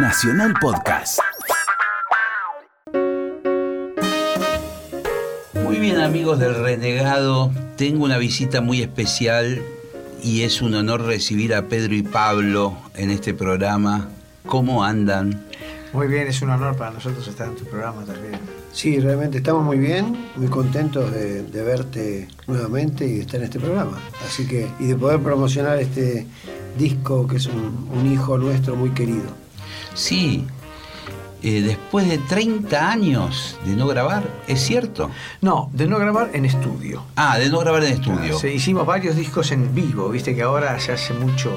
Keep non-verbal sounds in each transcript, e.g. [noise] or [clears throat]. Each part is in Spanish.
Nacional Podcast. Muy bien amigos del Renegado, tengo una visita muy especial y es un honor recibir a Pedro y Pablo en este programa. ¿Cómo andan? Muy bien, es un honor para nosotros estar en tu programa también. Sí, realmente estamos muy bien, muy contentos de, de verte nuevamente y de estar en este programa. Así que, y de poder promocionar este disco que es un, un hijo nuestro muy querido. Sí, eh, después de 30 años de no grabar, ¿es cierto? No, de no grabar en estudio. Ah, de no grabar en estudio. Sí, hicimos varios discos en vivo, viste que ahora se hace mucho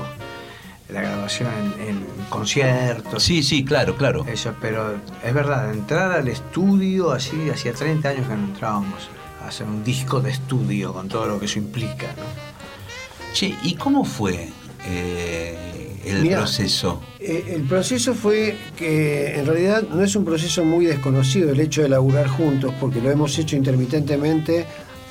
la grabación en, en conciertos. Sí, sí, claro, claro. Eso, pero es verdad, entrar al estudio, así, hacía 30 años que no entrábamos a hacer un disco de estudio con todo lo que eso implica, ¿no? Che, ¿y cómo fue eh, el Mirá, proceso? Eh, el proceso fue que en realidad no es un proceso muy desconocido el hecho de laburar juntos, porque lo hemos hecho intermitentemente,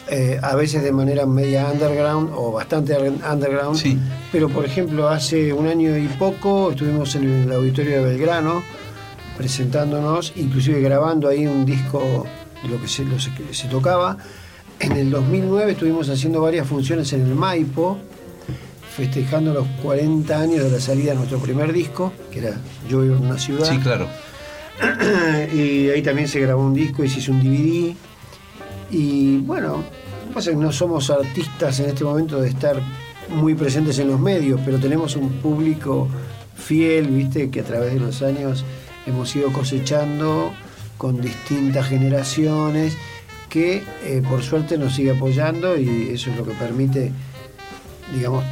eh, a veces de manera media underground o bastante underground. Sí. Pero por ejemplo, hace un año y poco estuvimos en el auditorio de Belgrano presentándonos, inclusive grabando ahí un disco de lo que se, lo que se tocaba. En el 2009 estuvimos haciendo varias funciones en el Maipo, festejando los 40 años de la salida de nuestro primer disco, que era Yo vivo en una ciudad. Sí, claro. [clears throat] y ahí también se grabó un disco y se hizo un DVD. Y bueno, lo que pasa es que no somos artistas en este momento de estar muy presentes en los medios, pero tenemos un público fiel, viste, que a través de los años hemos ido cosechando con distintas generaciones que eh, por suerte nos sigue apoyando y eso es lo que permite, digamos,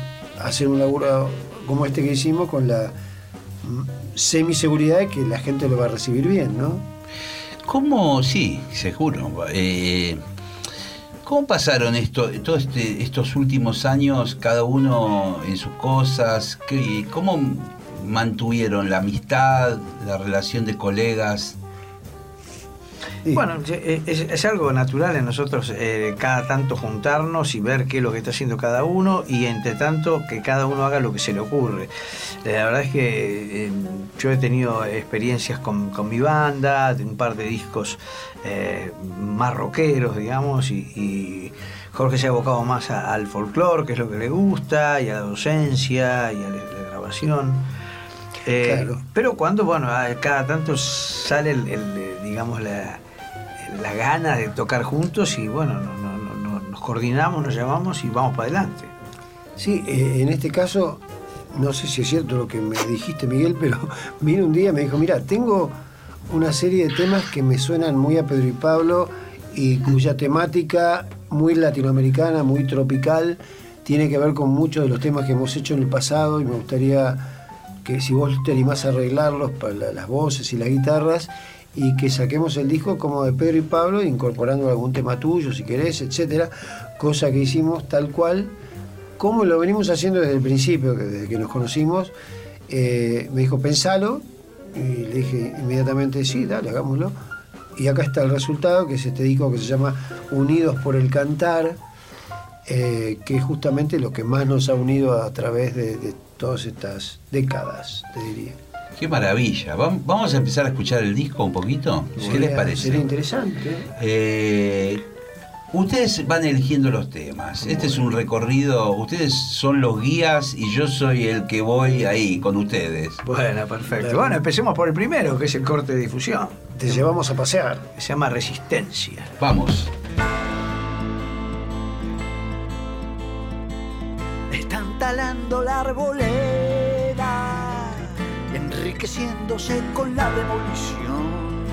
hacer un laburo como este que hicimos con la semiseguridad de que la gente lo va a recibir bien, ¿no? ¿Cómo, sí, seguro. eh, ¿Cómo pasaron esto, este- estos últimos años, cada uno en sus cosas? ¿Qué- ¿Cómo mantuvieron la amistad, la relación de colegas? Bueno, eh, es, es algo natural en nosotros eh, cada tanto juntarnos y ver qué es lo que está haciendo cada uno y entre tanto que cada uno haga lo que se le ocurre. Eh, La verdad es que eh, yo he tenido experiencias con, mi banda, un par de discos más rockeros, digamos, y, Jorge se ha abocado más al folclore, que es lo que le gusta, y a la docencia, y a la grabación. Eh, Claro. Pero cuando, bueno, a- cada tanto sale, el, el, eh, digamos, la, la gana de tocar juntos y bueno, no- no- no- no- nos coordinamos, nos llamamos y vamos para adelante. Sí, eh, en este caso, no sé si es cierto lo que me dijiste, Miguel, pero [laughs] vino un día y me dijo, mira, tengo una serie de temas que me suenan muy a Pedro y Pablo y cuya temática muy latinoamericana, muy tropical, tiene que ver con muchos de los temas que hemos hecho en el pasado y me gustaría que si vos te animás a arreglarlos para la- las voces y las guitarras y que saquemos el disco como de Pedro y Pablo, incorporando algún tema tuyo si querés, etcétera, cosa que hicimos tal cual como lo venimos haciendo desde el principio, desde que nos conocimos, eh, me dijo, pensalo, y le dije inmediatamente, sí, dale, hagámoslo. Y acá está el resultado, que es este disco que se llama Unidos por el Cantar, eh, que es justamente lo que más nos ha unido a través de todas estas décadas, te diría. Qué maravilla. Vam- Vamos a empezar a escuchar el disco un poquito. ¿Qué les parece? Sería interesante. Eh, ustedes van eligiendo los temas. Este es un recorrido. Ustedes son los guías y yo soy el que voy ahí con ustedes. Bueno, perfecto. Bueno, empecemos por el primero, que es el corte de difusión, Te llevamos a pasear. se llama Resistencia. Vamos. La arboleda, enriqueciéndose con la demolición,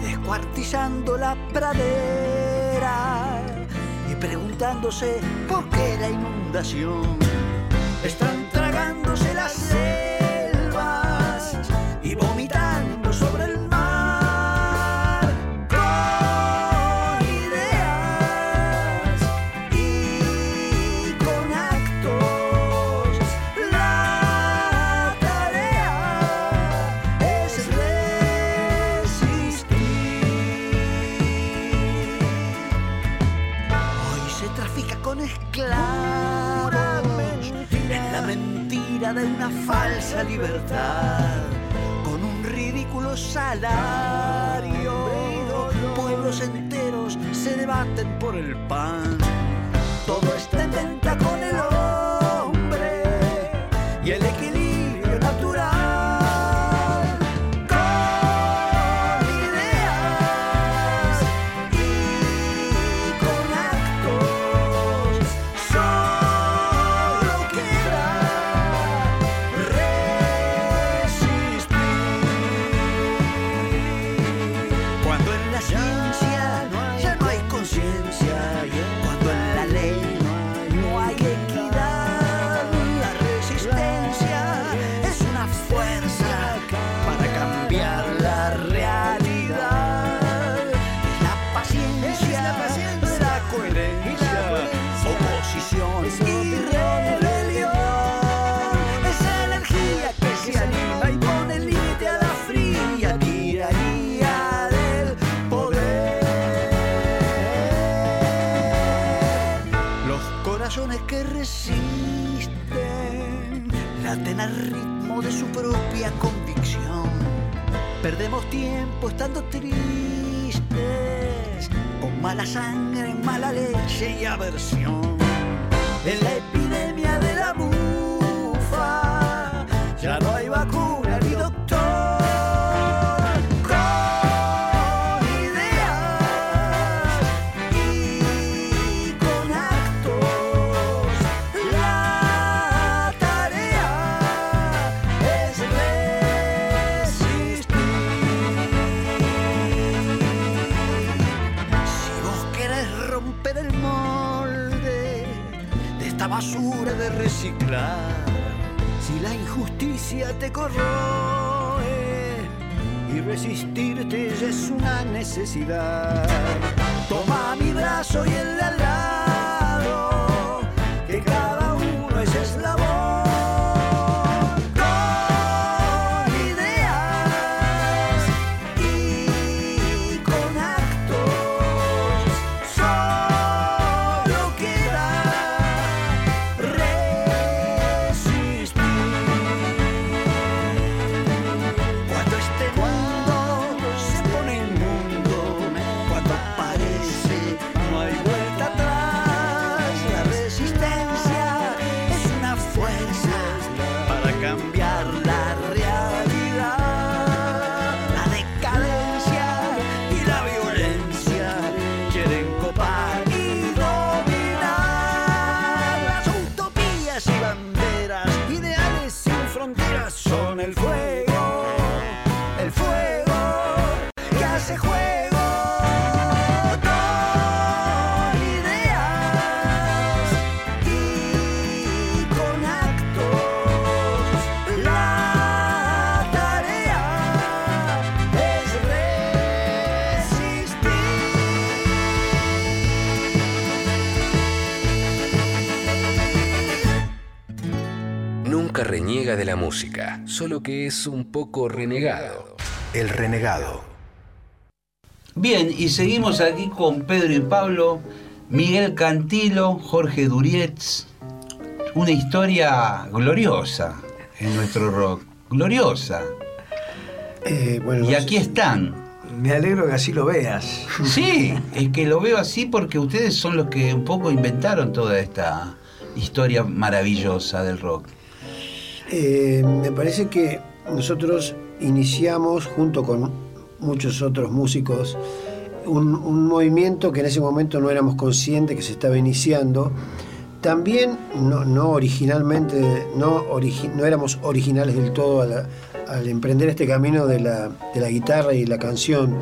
descuartizando la pradera y preguntándose por qué la inundación. Están falsa libertad. Con ridículo salario. Pueblos enteros se debaten por el pan. Todo está en al ritmo de su propia convicción. Perdemos tiempo estando tristes, con mala sangre, mala leche y aversión. En la epidemia de la bufa ya no hay vacuna resistirte es una necesidad, toma mi brazo y el de la música, solo que es un poco renegado. El renegado. Bien, y seguimos aquí con Pedro y Pablo, Miguel Cantilo, Jorge Durietz. Una historia gloriosa en nuestro rock. Gloriosa. Eh, bueno, Y aquí están. Me alegro que así lo veas. [laughs] Sí, es que lo veo así porque ustedes son los que un poco inventaron toda esta historia maravillosa del rock. Eh, me parece que nosotros iniciamos junto con muchos otros músicos un, movimiento que en ese momento no éramos conscientes que se estaba iniciando. También no, originalmente, no, éramos originales del todo al emprender este camino de la, de la guitarra y la canción,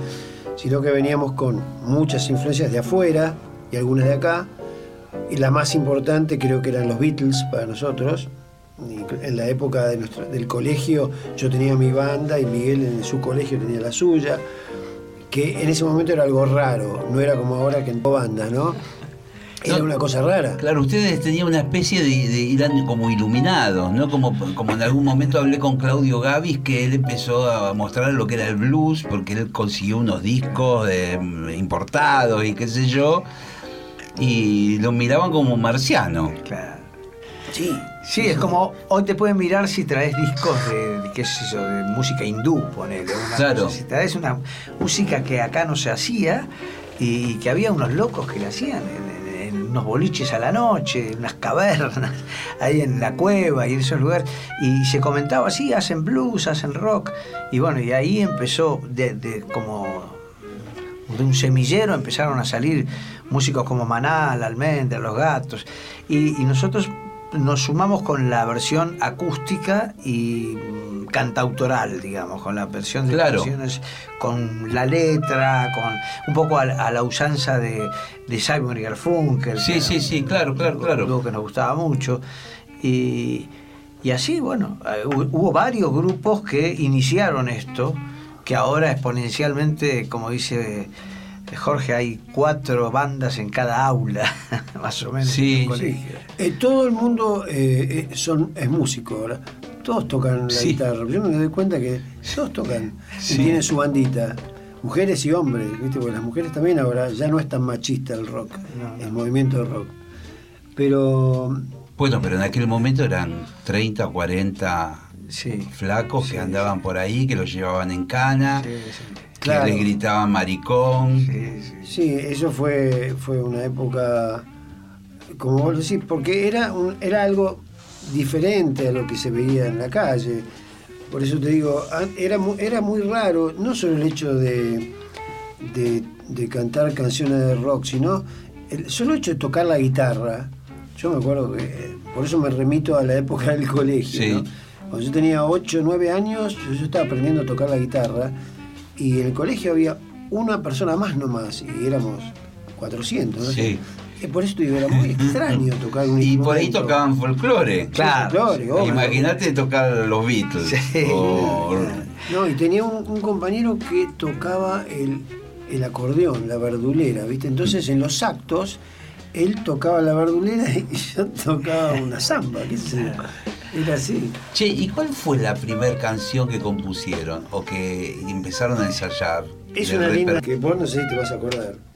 sino que veníamos con muchas influencias de afuera y algunas de acá. Y la más importante creo que eran los Beatles para nosotros. En la época de nuestro- del colegio yo tenía mi banda y Miguel en su colegio tenía la suya, que en ese momento era algo raro, no era como ahora que en banda, ¿no? Era No. una cosa rara. Claro, ustedes tenían una especie de, de eran como iluminados, ¿no? Como, como en algún momento hablé con Claudio Gavis, que él empezó a mostrar lo que era el blues, porque él consiguió unos discos de- importados y qué sé yo, y lo miraban como marciano. Claro. Sí, Sí, es como hoy te pueden mirar si traes discos de, de, qué es eso, de música hindú, ponele. Una Claro. cosa. Si traes una música que acá no se hacía y que había unos locos que la hacían en, unos boliches a la noche, en unas cavernas, [laughs] ahí en la cueva y en esos lugares. Y se comentaba así, hacen blues, hacen rock. Y bueno, y ahí empezó de, de como de un semillero empezaron a salir músicos como Maná, La Almendra, Los Gatos, y, y nosotros nos sumamos con la versión acústica y mm, cantautoral, digamos, con la versión de Claro. canciones, con la letra, con un poco a, la- a la usanza de, de Simon y Garfunkel. Sí, que sí, era sí, claro, claro, claro. dúo que nos gustaba mucho. Y, y así, bueno, eh, hu- hubo varios grupos que iniciaron esto, que ahora exponencialmente, como dice Jorge, hay cuatro bandas en cada aula, [laughs] más o menos. Sí, en. Eh, todo el mundo eh, eh, son, es músico ahora. Todos tocan la Sí. guitarra. Yo me doy cuenta que todos tocan. Sí. Y tienen su bandita. Mujeres y hombres, ¿viste? Porque las mujeres también ahora ya no es tan machista el rock, No, no. el movimiento de rock. Pero Bueno, pero en aquel momento eran 30, 40 Sí. flacos Sí, que andaban por ahí, que los llevaban en cana, Sí, sí. Que les gritaban maricón. Sí, sí. sí, eso fue, fue una época, como vos decís, porque era, un, era algo diferente a lo que se veía en la calle. Por eso te digo, era, mu- era muy raro, no solo el hecho de, de, de cantar canciones de rock, sino el solo hecho de tocar la guitarra. Yo me acuerdo que, por eso me remito a la época del colegio. Sí. ¿no? Cuando yo tenía 8 o 9 años, yo, yo estaba aprendiendo a tocar la guitarra y en el colegio había una persona más nomás y éramos 400. ¿no? Sí. Y por eso te digo, era muy [laughs] extraño tocar un Y por ahí tocaban folclore. Claro. folclore. Imagínate tocar los Beatles. Sí. o- No, y tenía un, un compañero que tocaba el, el acordeón, la verdulera, ¿viste? Entonces en los actos él tocaba la verdulera [laughs] y yo tocaba una samba, qué sé yo. Era así. Che, ¿y cuál fue la primera canción que compusieron o que empezaron a ensayar? Es una linda que vos no sé si te vas a acordar.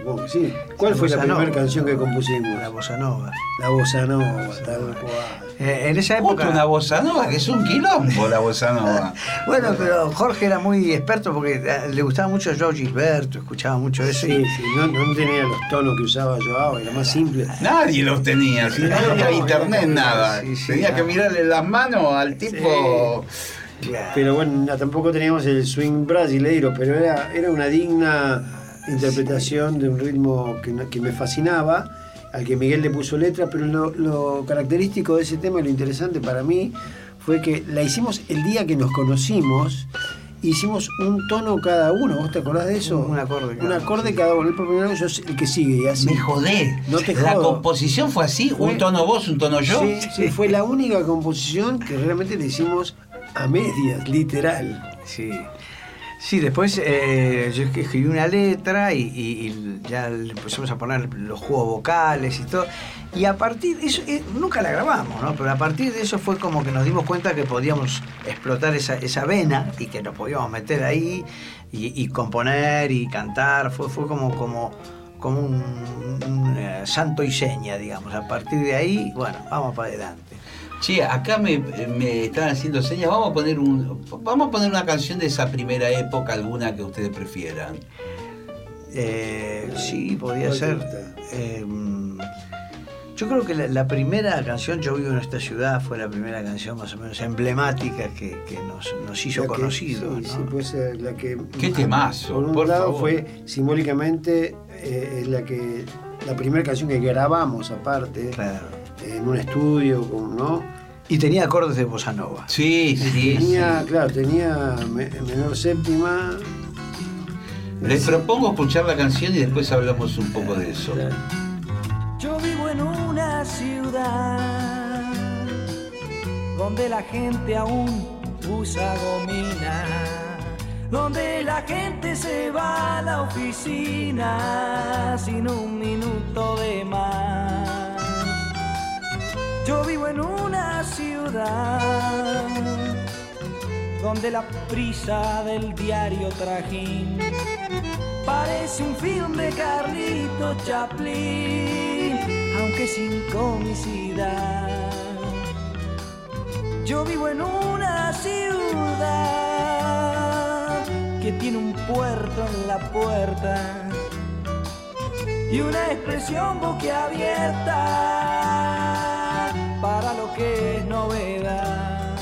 Supongo que sí. ¿Cuál La fue la primera canción que compusimos? La bossa nova. La bossa nova, tal cual. Eh, en esa época. una bossa nova, que es un quilombo la bossa nova. [laughs] Bueno, pero Jorge era muy experto porque eh, le gustaba mucho Joe Gilberto, escuchaba mucho eso. Sí, y- sí, no, no tenía los tonos que usaba Joao, era más simple. Nadie los tenía, si no había internet, nada. Sí, sí, Tenía que mirarle las manos al tipo. Claro. Pero bueno, no, tampoco teníamos el swing brasileiro, pero era, era una digna interpretación de un ritmo que, que me fascinaba, al que Miguel le puso letra, pero lo, lo característico de ese tema y lo interesante para mí fue que la hicimos el día que nos conocimos, hicimos un tono cada uno, ¿vos te acordás de eso? Un acorde cada Un uno, acorde sí. cada uno, el primero yo soy el que sigue y así. Me jodé. No te la jodo. composición fue así, Fue- un tono vos, un tono yo. Sí, sí, fue la única composición que realmente le hicimos a medias, literal. Sí. Sí, después eh, yo escribí una letra y, ya le empezamos a poner los juegos vocales y todo. Y a partir de eso, eh, nunca la grabamos, ¿no? Pero a partir de eso fue como que nos dimos cuenta que podíamos explotar esa, esa vena y que nos podíamos meter ahí y, y componer y cantar. Fue, fue como, como, como un, un, eh, santo y seña, digamos. A partir de ahí, bueno, vamos para adelante. Che, acá me, me están haciendo señas. Vamos a poner un, vamos a poner una canción de esa primera época, alguna que ustedes prefieran. Eh, sí, podía ¿Cuál te ser. eh, yo creo que la, la primera canción, Yo vivo en esta ciudad, fue la primera canción más o menos emblemática que, que nos, nos hizo conocidos. sí, ¿no? sí, puede ser la que. Qué temazo, Por un por lado favor. fue simbólicamente eh, es la que la primera canción que grabamos aparte Claro. En un estudio, con- ¿no? Y tenía acordes de bossa nova. Sí, sí. Tenía, claro, tenía me- menor séptima. Les propongo escuchar la canción y después hablamos un poco de eso. Yo vivo en una ciudad donde la gente aún usa gomina, donde la gente se va a la oficina sin un minuto de más. Yo vivo en una ciudad donde la prisa del diario trajín parece un film de Carlito Chaplin, aunque sin comicidad. Yo vivo en una ciudad que tiene un puerto en la puerta y una expresión boquiabierta novedad.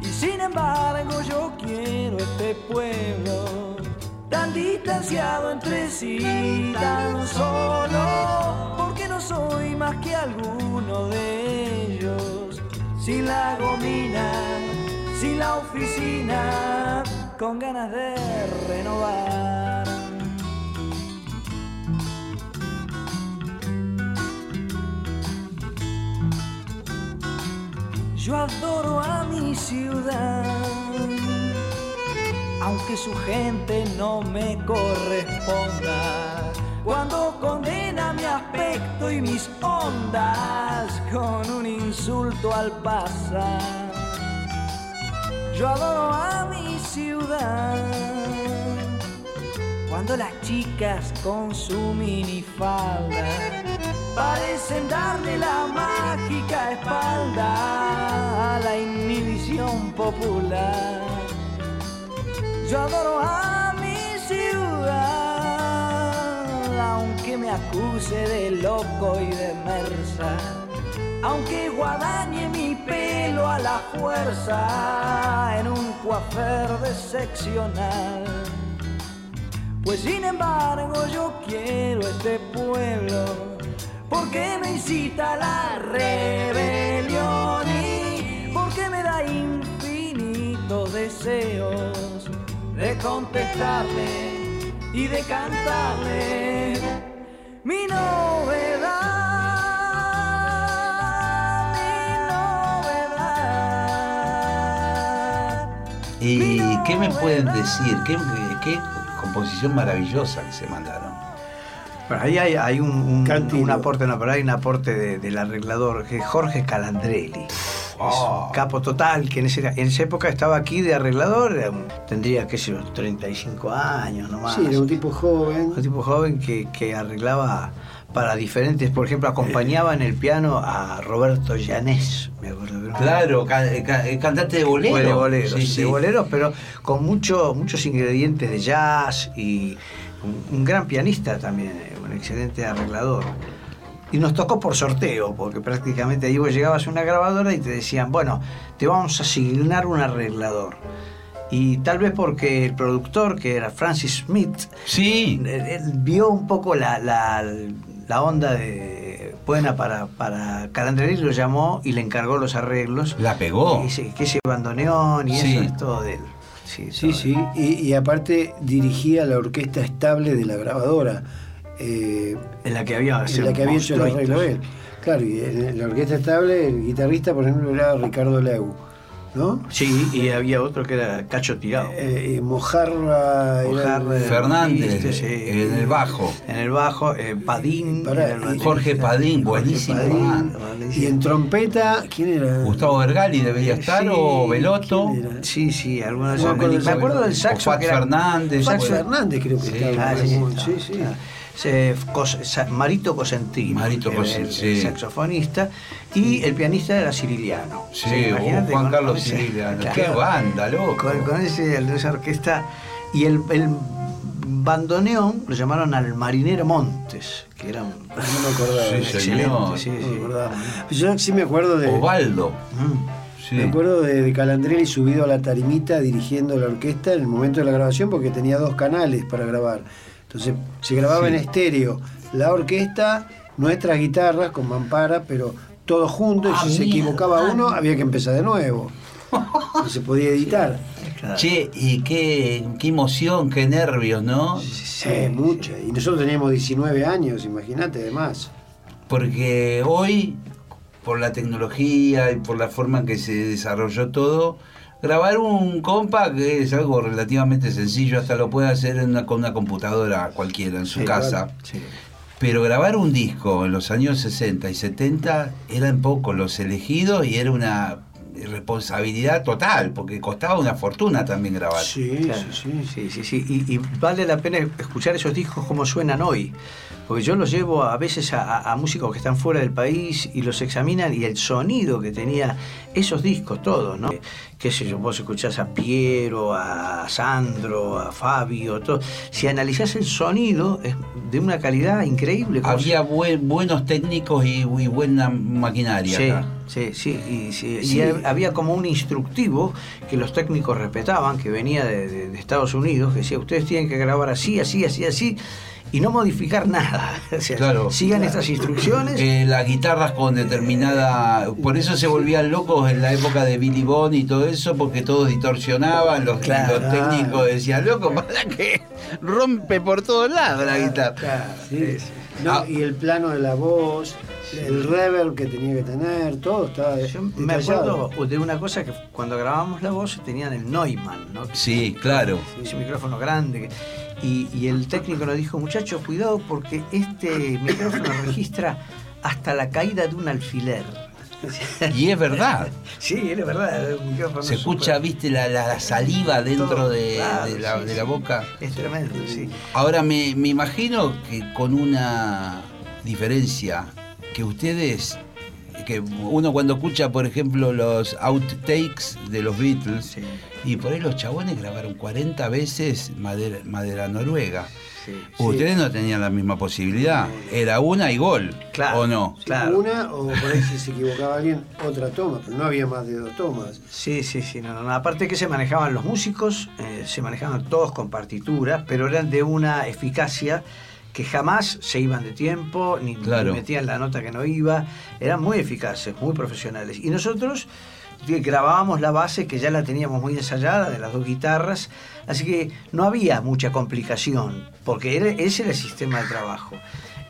Y sin embargo yo quiero este pueblo tan distanciado entre sí, tan solo, porque no soy más que alguno de ellos, sin la gomina, sin la oficina, con ganas de renovar. Yo adoro a mi ciudad, aunque su gente no me corresponda. Cuando condena mi aspecto y mis ondas con un insulto al pasar. Yo adoro a mi ciudad. Cuando las chicas con su minifalda parecen darle la mágica espalda a la inhibición popular. Yo adoro a mi ciudad, aunque me acuse de loco y de mersa, aunque guadañe mi pelo a la fuerza en un coafer seccional. Pues sin embargo yo quiero este pueblo porque me incita a la rebelión y porque me da infinitos deseos de contestarle y de cantarle mi novedad, mi novedad. ¿Y qué me pueden decir? ¿Qué, qué composición maravillosa que se mandaron? Bueno, ahí hay, hay un, un- Cantilo. un aporte, no, pero hay un aporte de- del arreglador, que es Jorge Calandrelli. Oh. Es capo total, que en, ese- en esa época estaba aquí de arreglador, tendría, qué sé yo, 35 años nomás. Sí, era un tipo joven. Un tipo joven que, que arreglaba para diferentes, por ejemplo, acompañaba en el piano a Roberto Llanés, me acuerdo. Claro, ca- ca- eh, cantante de bolero. fue de boleros, Sí, sí. de boleros, pero con mucho, muchos ingredientes de jazz y un, un gran pianista también, eh, un excelente arreglador. Y nos tocó por sorteo, porque prácticamente ahí vos llegabas a una grabadora y te decían, bueno, te vamos a asignar un arreglador. Y tal vez porque el productor, que era Francis Smith, Sí, él, él vio un poco la, la- la onda de buena para, para Calandrelli, lo llamó y le encargó los arreglos. la pegó. Y que ese bandoneón y Sí. eso es todo de él. Sí, Sí, sí. Y, y aparte dirigía la orquesta estable de la grabadora. eh, En la que había, en la que había hecho el arreglo él. Claro, y en la orquesta estable, el guitarrista, por ejemplo, era Ricardo Leu, ¿no? Sí, y había otro que era Cacho Tirado. Eh, eh, Mojarra, Mojarra, Fernández, sí. en el bajo. En el bajo, eh, Padín. Y- baterista. Jorge Padín, Jorge buenísimo. Padín. Y en trompeta, ¿quién era? Gustavo Vergali debería estar, Sí, o Veloto. Sí, sí, algunos No me acuerdo me acuerdo del O saxo Fat que era- Fernández. Fax Saxo- Fernández creo que Sí. estaba. Ah, sí, sí, sí. Marito Cosentino, Marito que era Cosen- el, sí. el saxofonista, y el pianista era Ciriliano. Sí, imagínate Juan con- Carlos con ese- Ciriliano. claro, Qué banda, loco. Con, con ese, esa orquesta. Y el, el bandoneón lo llamaron al Marinero Montes, que era un. No me acordaba. Sí, excelente, señor. sí, No me sí. acordaba. Yo sí me acuerdo de. Osvaldo. Mm. Sí. Me acuerdo de, de Calandrelli subido a la tarimita dirigiendo la orquesta en el momento de la grabación porque tenía dos canales para grabar. Entonces se grababa Sí. en estéreo la orquesta, nuestras guitarras con mampara, pero todo junto y Ah, si se equivocaba uno había que empezar de nuevo. No se podía editar. Claro. Che, y qué, qué emoción, qué nervios, ¿no? Sí, mucha. Y nosotros teníamos 19 años, imagínate, además. Porque hoy, por la tecnología y por la forma en que se desarrolló todo, grabar un compa que es algo relativamente sencillo, hasta lo puede hacer en una- con una computadora cualquiera en su Sí, casa. claro. Sí. Pero grabar un disco en los años 60 y 70 eran pocos los elegidos y era una responsabilidad total, porque costaba una fortuna también grabar. Sí, Claro. sí, sí. Sí, sí, sí. Y, y vale la pena escuchar esos discos como suenan hoy. Porque yo los llevo a veces a, músicos que están fuera del país y los examinan y el sonido que tenía esos discos todos, ¿no? Qué sé yo, vos escuchás a Piero, a Sandro, a Fabio, todo. Si analizás el sonido es de una calidad increíble. Había buen- buenos técnicos y, y buena maquinaria Sí, acá. sí, sí. Y, sí, y Sí. había como un instructivo que los técnicos respetaban, que venía de, de- de Estados Unidos, que decía, ustedes tienen que grabar así, así, así, así, y no modificar nada. [laughs] O sea, Claro. sigan estas instrucciones. Eh, las guitarras con determinada. Por eso se volvían locos en la época de Billy Bond y todo eso, porque todos distorsionaban. Los, Claro. los técnicos decían, loco, ¿para qué? [laughs] Rompe por todos lados la guitarra. Claro, Sí. sí. No, Ah. Y el plano de la voz, el reverb que tenía que tener, todo estaba Yo me acuerdo de una cosa que cuando grabábamos la voz tenían el Neumann, ¿no? Sí, claro. ese micrófono grande. Y, y el técnico nos dijo, muchachos, cuidado porque este micrófono registra hasta la caída de un alfiler. Y es verdad. [laughs] Sí, es verdad, Se escucha, viste, la, la- saliva dentro Todo, de, claro, de la, sí, de la boca. Es tremendo, sí. Ahora me, me imagino que con una diferencia que ustedes, que uno cuando escucha, por ejemplo, los outtakes de los Beatles, Sí, y por ahí los chabones grabaron 40 veces Madera, Madera Noruega. sí. Ustedes no tenían la misma posibilidad. Era una y gol, Claro. ¿o no? Claro. Una, o por ahí si se equivocaba alguien, otra toma, pero no había más de dos tomas. Sí, sí, sí. No, no, no. Aparte que se manejaban los músicos, eh, se manejaban todos con partituras, pero eran de una eficacia que jamás se iban de tiempo, ni, metían la nota que no iba. Eran muy eficaces, muy profesionales. Y nosotros grabábamos la base, que ya la teníamos muy ensayada, de las dos guitarras, así que no había mucha complicación, porque era- ese era el sistema de trabajo.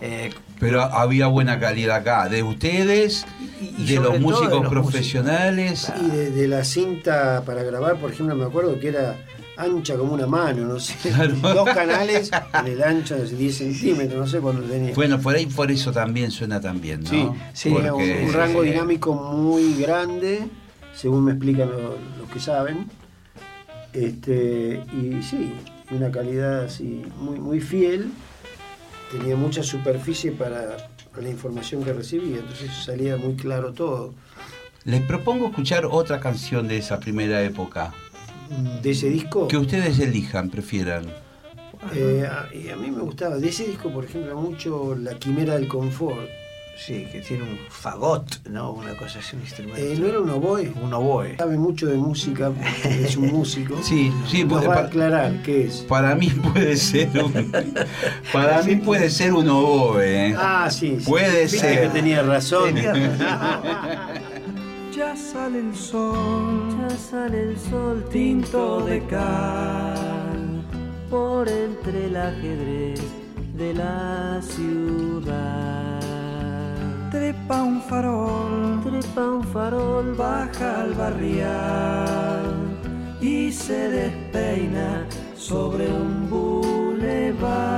Eh, Pero había buena calidad acá, de ustedes, Y- y de los de músicos los profesionales. Y de, de la cinta para grabar, por ejemplo, me acuerdo que era ancha como una mano, no sé. Claro. [laughs] Dos canales en el ancho de 10 centímetros, no sé cuándo tenía. Bueno, por ahí por eso también suena tan bien, ¿no? Sí, sí, un, rango dinámico muy grande, según me explican lo- los que saben. Este, y sí, una calidad así muy, muy fiel. Tenía mucha superficie para, para la información que recibía, entonces salía muy claro todo. Les propongo escuchar otra canción de esa primera época. De ese disco, Que ustedes elijan, prefieran. eh, a, y a mí me gustaba, de ese disco, por ejemplo, mucho La Quimera del Confort. sí, que tiene un fagot, ¿no? Una cosa así, un instrumento. Eh, ¿No era un oboe? un oboe. Sabe mucho de música, es un músico. [laughs] Sí, sí, Nos va a aclarar qué es. para mí puede ser un, [laughs] para mí puede ser un oboe. ¿eh? Ah, sí. sí. Puede ser. que tenía razón. Tenía [laughs] razón. Ya sale el sol, Ya sale el sol tinto de cal. por entre el ajedrez de la ciudad. Trepa un farol, Trepa un farol, baja al barrial y se despeina sobre un bulevar.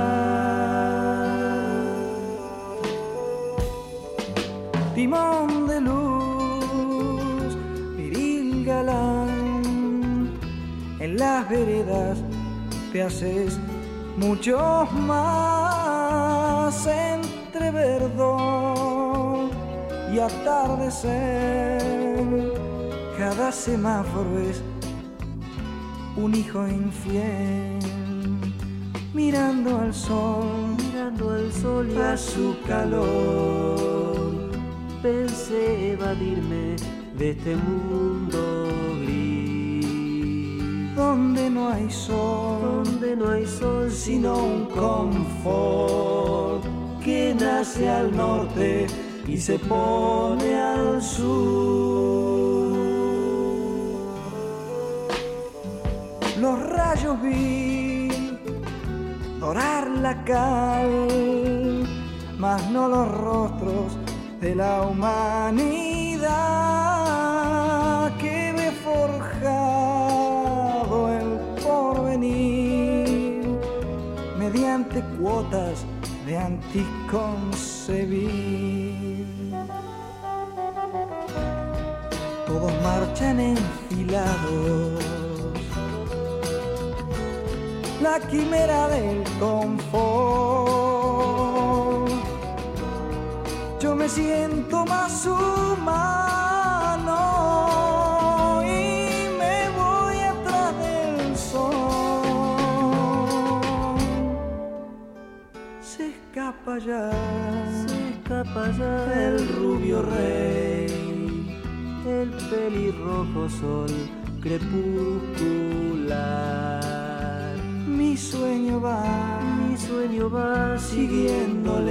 Timón de luz, en las veredas te haces mucho más entre verdor y atardecer. Cada semáforo es un hijo infiel, mirando al sol, mirando al sol y a su calor. pensé evadirme de este mundo. Donde no hay sol, Donde no hay sol sino un confort que nace al norte y se pone al sur. Los rayos vi dorar la cal, mas no los rostros de la humanidad mediante cuotas de anticoncebir. Todos marchan enfilados. La quimera del confort rey. el pelirrojo sol crepuscular. Mi sueño va Mi sueño va siguiéndole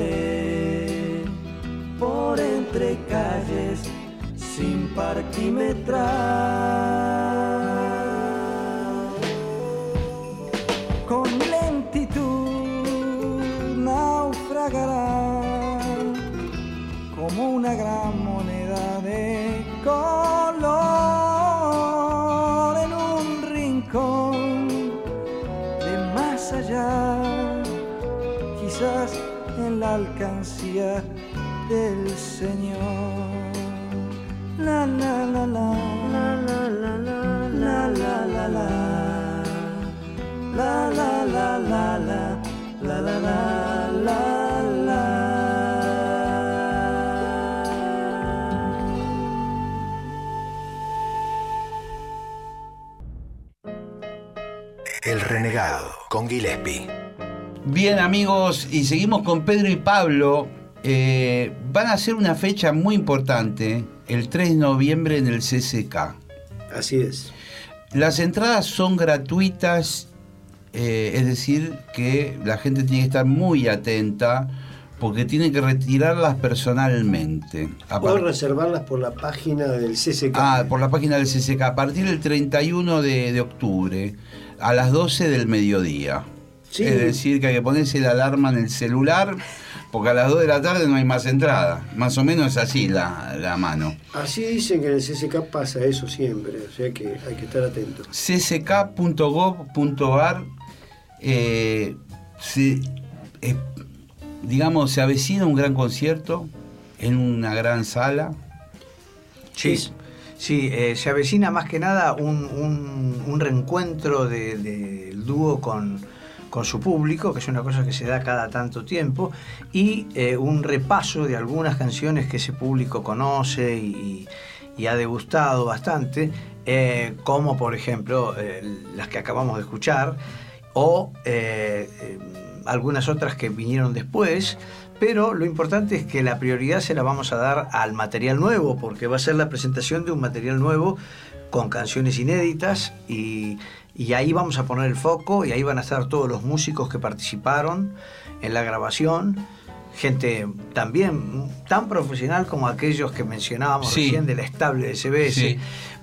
por entre calles sin parquimetrar. El renegado con Gillespie. Bien amigos, y seguimos con Pedro y Pablo. Eh, van a hacer una fecha muy importante, el 3 de noviembre en el CCK. Así es. Las entradas son gratuitas, eh, es decir, que la gente tiene que estar muy atenta porque tiene que retirarlas personalmente. Puedo reservarlas por la página del CCK. Ah, por la página del CCK, a partir del 31 de, de octubre, a las 12 del mediodía. Sí. Es decir, que hay que ponerse la alarma en el celular, porque a las 2 de la tarde no hay más entrada. Más o menos es así la, la mano. Así dicen que en el CCK pasa eso siempre, o sea que hay que estar atentos. cck.gov.ar eh, se, eh, digamos, se avecina un gran concierto en una gran sala. Sí, sí eh, se avecina más que nada un, un- reencuentro de- del dúo con, con su público, que es una cosa que se da cada tanto tiempo, y eh, un repaso de algunas canciones que ese público conoce y, ha degustado bastante, eh, como por ejemplo las que acabamos de escuchar, o algunas otras que vinieron después, pero lo importante es que la prioridad se la vamos a dar al material nuevo, porque va a ser la presentación de un material nuevo con canciones inéditas y, y ahí vamos a poner el foco y ahí van a estar todos los músicos que participaron en la grabación. Gente también tan profesional como aquellos que mencionábamos Sí. recién de la estable de CBS, Sí.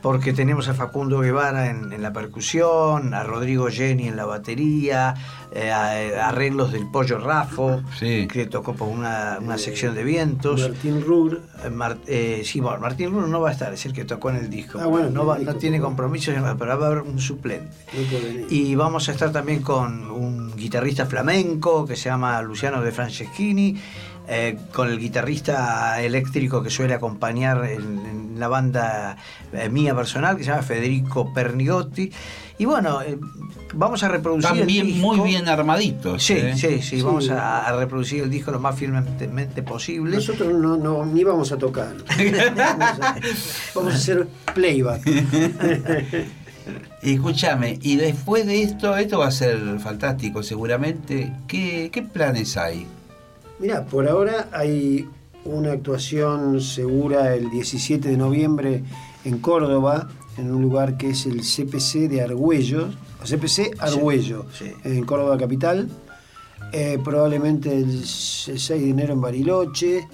Porque tenemos a Facundo Guevara en, en la percusión, a Rodrigo Jenny en la batería, eh, a- arreglos del Pollo Rafo, Sí. que tocó por una, una sección de vientos. Martín Rur, Eh, Mar- eh, sí, bueno, Martín Luna no va a estar, es el que tocó en el disco. Ah, bueno, no, en va- el no disco, tiene tocó. compromisos, pero va a haber un suplente. Y vamos a estar también con un guitarrista flamenco que se llama Luciano de Franceschini, eh, con el guitarrista eléctrico que suele acompañar en, en la banda eh, mía personal, que se llama Federico Pernigotti. Y bueno, eh, vamos a reproducir el disco. muy bien armaditos. Sí, ¿eh? sí, sí, Sí. vamos a, a reproducir el disco lo más firmemente posible. Nosotros no, no, ni vamos a tocar. [laughs] vamos, a, vamos a hacer playback. Y [laughs] Escúchame, y después de esto, esto va a ser fantástico seguramente. ¿Qué, qué planes hay? Mira, por ahora hay una actuación segura el 17 de noviembre en Córdoba, en un lugar que es el CPC de Argüello, o CPC Argüello, sí. en Córdoba capital. Eh, probablemente el 6 de enero en Bariloche.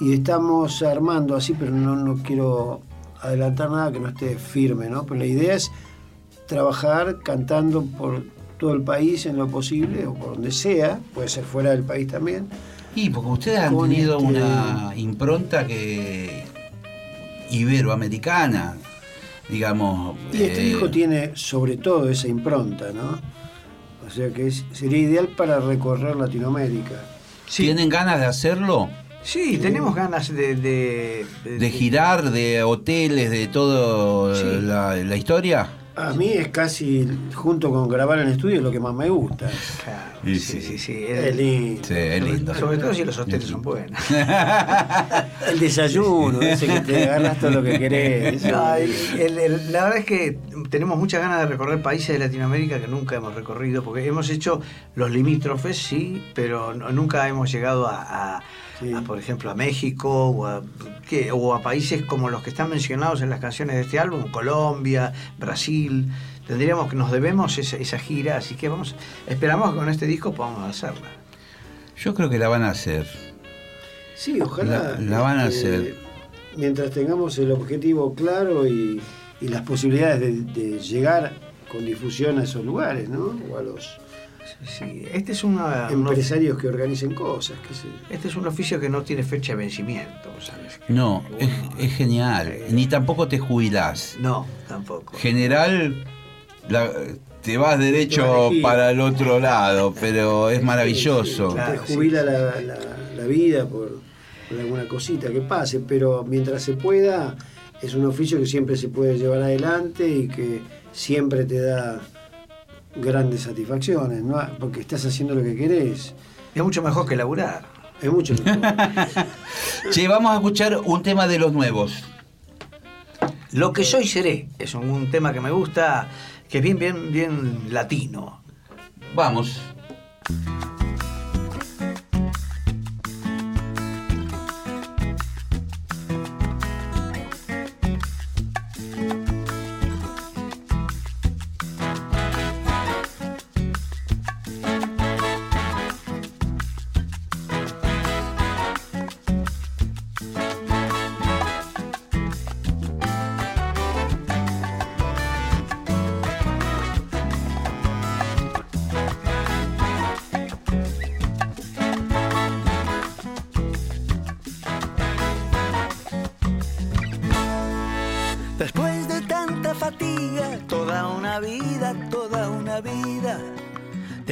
Y estamos armando así, pero no, no quiero adelantar nada que no esté firme, ¿no? Pero la idea es trabajar cantando por todo el país en lo posible, o por donde sea, puede ser fuera del país también. Y porque ustedes han tenido este- una impronta que iberoamericana, digamos. Y este eh, disco tiene sobre todo esa impronta, ¿no? O sea que es- sería ideal para recorrer Latinoamérica. ¿Tienen ganas de hacerlo? Sí, tenemos ganas de... De, ¿De girar, de hoteles, de todo Sí. la, la historia? A mí es casi, junto con grabar en estudio, lo que más me gusta. Claro, sí, sí. sí, sí. Es El, lindo. Sí, es lindo. sobre todo si los hoteles son buenos. [laughs] El desayuno, ese que te agarras todo lo que querés. eso. No, el- el- el- la verdad es que tenemos muchas ganas de recorrer países de Latinoamérica que nunca hemos recorrido, porque hemos hecho los limítrofes, sí, pero no- nunca hemos llegado a, a- Sí. a, por ejemplo, a México o a, ¿qué? o a países como los que están mencionados en las canciones de este álbum, Colombia, Brasil. Tendríamos que nos debemos esa, esa gira, así que vamos, esperamos que con este disco podamos hacerla. Yo creo que la van a hacer. Sí, ojalá. La- la van a este, hacer. Mientras tengamos el objetivo claro y, y las posibilidades de, de llegar con difusión a esos lugares, ¿no? O a los Sí, este es una, un, empresarios que organicen cosas, qué sé yo. este es un oficio que no tiene fecha de vencimiento, ¿sabes? No, es, genial. Ni tampoco te jubilás. No, tampoco. General, la- te vas Te vas derecho para el otro lado, pero es maravilloso. sí, Claro, te sí, jubila sí, la, la- la vida por, por alguna cosita que pase, pero mientras se pueda, es un oficio que siempre se puede llevar adelante y que siempre te da grandes satisfacciones, ¿no? porque estás haciendo lo que querés. Es mucho mejor que laburar. Es mucho mejor. [laughs] Che, vamos a escuchar un tema de los nuevos. Lo que soy seré es un, un tema que me gusta, que bien, bien, bien latino. Vamos.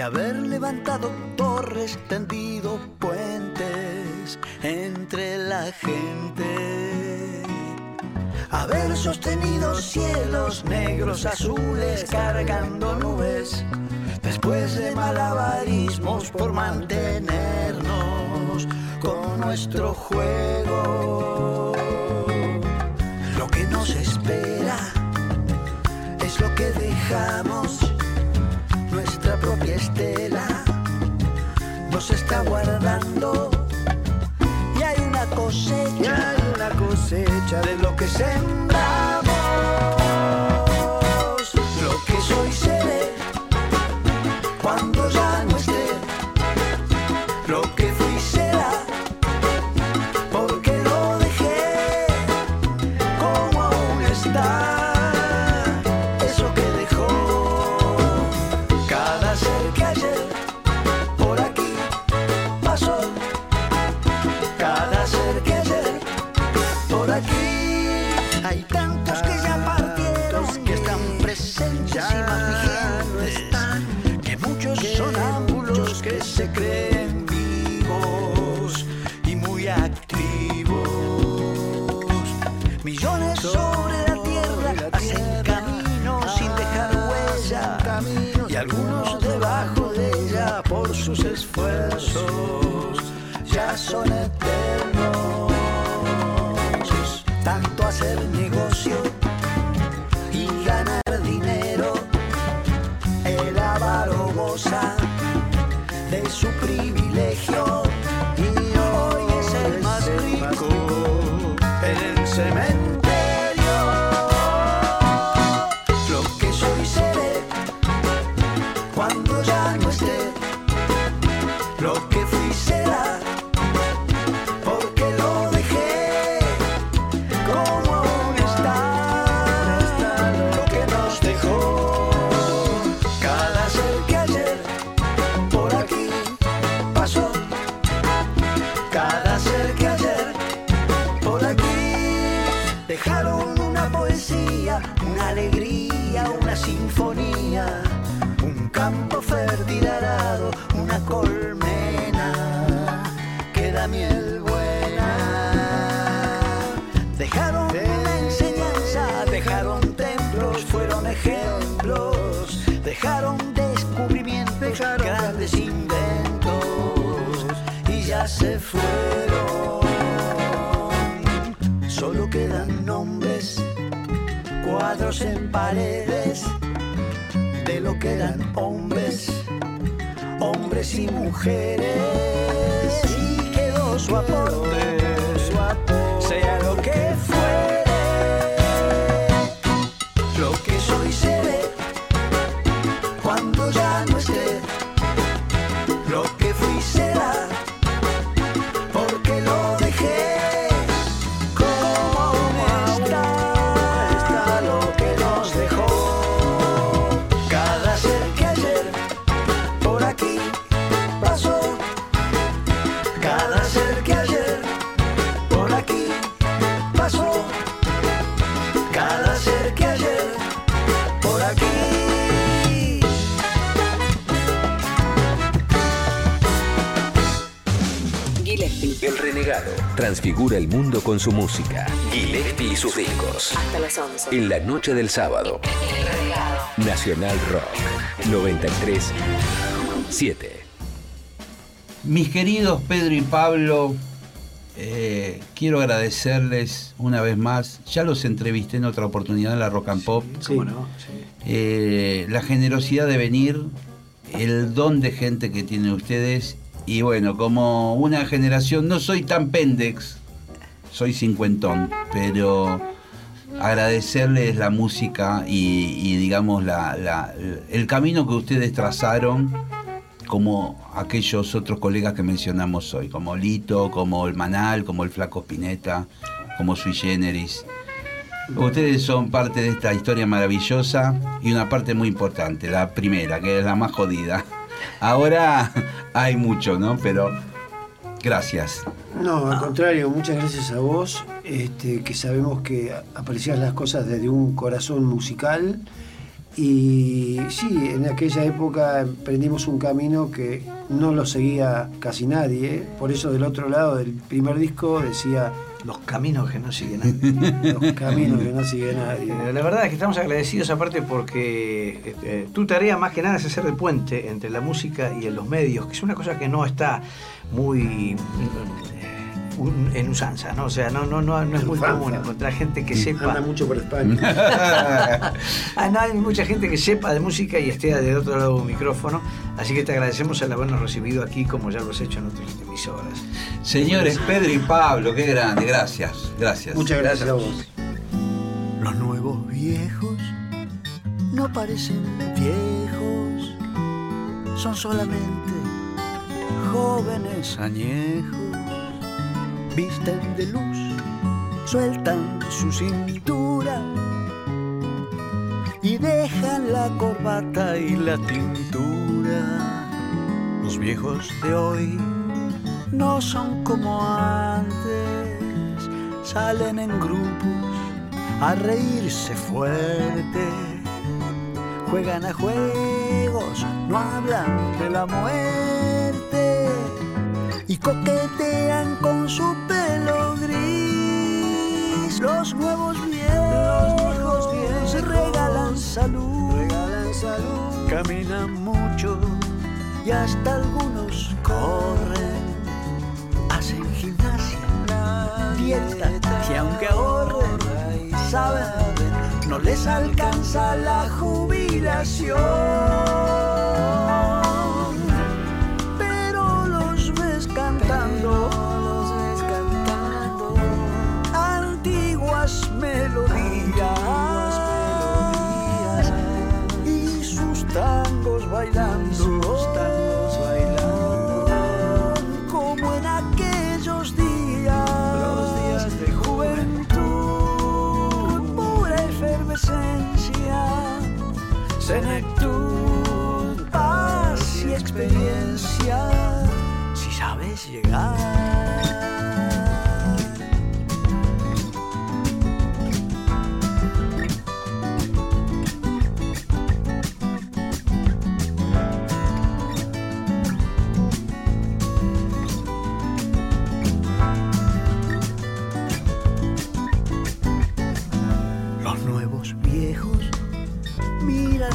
Haber levantado torres, tendido puentes entre la gente, haber sostenido cielos negros, azules, cargando nubes, después de malabarismos por mantenernos con nuestro juego. Lo que nos espera es lo que dejamos, propia estela nos está guardando. Y hay una cosecha, hay una cosecha de lo que sembramos, sus esfuerzos ya son eternos. Tanto hacer negocio y ganar dinero, el avaro goza de su privilegio y hoy es el más rico en el cementerio. En paredes de lo que eran hombres, hombres y mujeres. Y quedó su aporte, transfigura el mundo con su música. Gillespie y sus discos. Hasta las 11. En la noche del sábado. Nacional Rock 93 7. Mis queridos Pedro y Pablo, eh, quiero agradecerles una vez más. Ya los entrevisté en otra oportunidad en la Rock and Pop. ¿Cómo no? Sí. Eh, la generosidad de venir, el don de gente que tienen ustedes. Y bueno, como una generación, no soy tan pendex, soy cincuentón, pero agradecerles la música y, digamos la- el camino que ustedes trazaron como aquellos otros colegas que mencionamos hoy, como Lito, como el Manal, como el Flaco Spinetta, como Sui Generis. Ustedes son parte de esta historia maravillosa y una parte muy importante, la primera, que es la más jodida. Ahora [laughs] hay mucho, ¿no? Pero gracias. No, al contrario, muchas gracias a vos, este, que sabemos que apreciás las cosas desde un corazón musical. Y sí, en aquella época emprendimos un camino que no lo seguía casi nadie. Por eso del otro lado del primer disco decía Los caminos que no siguen [laughs] nadie. los caminos que no sigue nadie. Eh, La verdad es que estamos agradecidos aparte porque eh, tu tarea más que nada es hacer de puente entre la música y en los medios, que es una cosa que no está muy un- en usanza, ¿no? O sea, no, no, no, no es muy Usanza. común encontrar gente que sepa. Anda mucho por España. [laughs] Ah, no, hay mucha gente que sepa de música y esté del otro lado de un micrófono, así que te agradecemos el habernos recibido aquí como ya lo has hecho en otras emisoras. Señores, Pedro y Pablo, qué grande, gracias, gracias. Muchas gracias a vos. Los nuevos viejos no parecen viejos, son solamente jóvenes añejos. Visten de luz, sueltan su cintura y dejan la corbata y la tintura. Los viejos de hoy no son como antes, salen en grupos a reírse fuerte. Juegan a juegos, no hablan de la muerte y coquetean con su gris. Los nuevos viejos, se regalan salud, caminan mucho y hasta algunos corren, hacen gimnasia, dieta y aunque ahorren, saben, no les alcanza la jubilación. Senectud, paz y experiencia, si sabes llegar.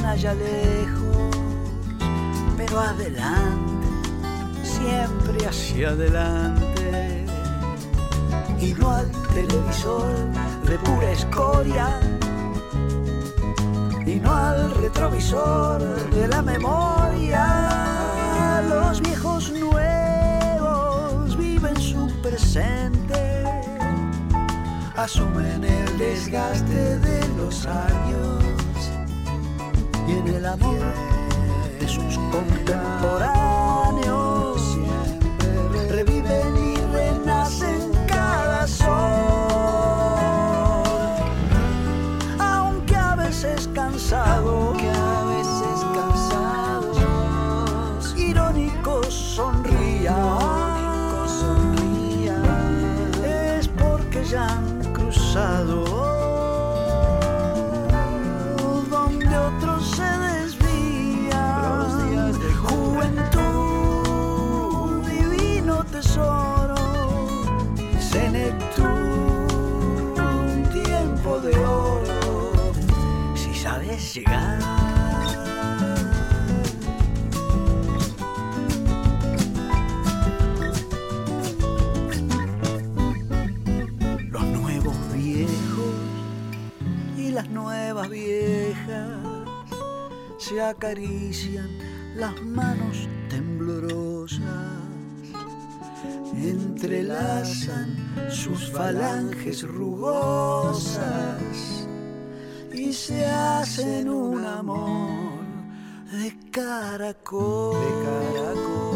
Allá lejos, pero adelante, siempre hacia adelante. Y no al televisor de pura escoria, y no al retrovisor de la memoria. Los viejos nuevos viven su presente, asumen el desgaste de los años y en el amor de sus contemporáneos. Reviven y renacen cada sol. Aunque a veces cansados, que a veces cansados, irónicos sonrían, es porque ya han cruzado llegar. Los nuevos viejos y las nuevas viejas se acarician las manos temblorosas, entrelazan sus falanges rugosas y se hacen un amor de caracol. De caracol.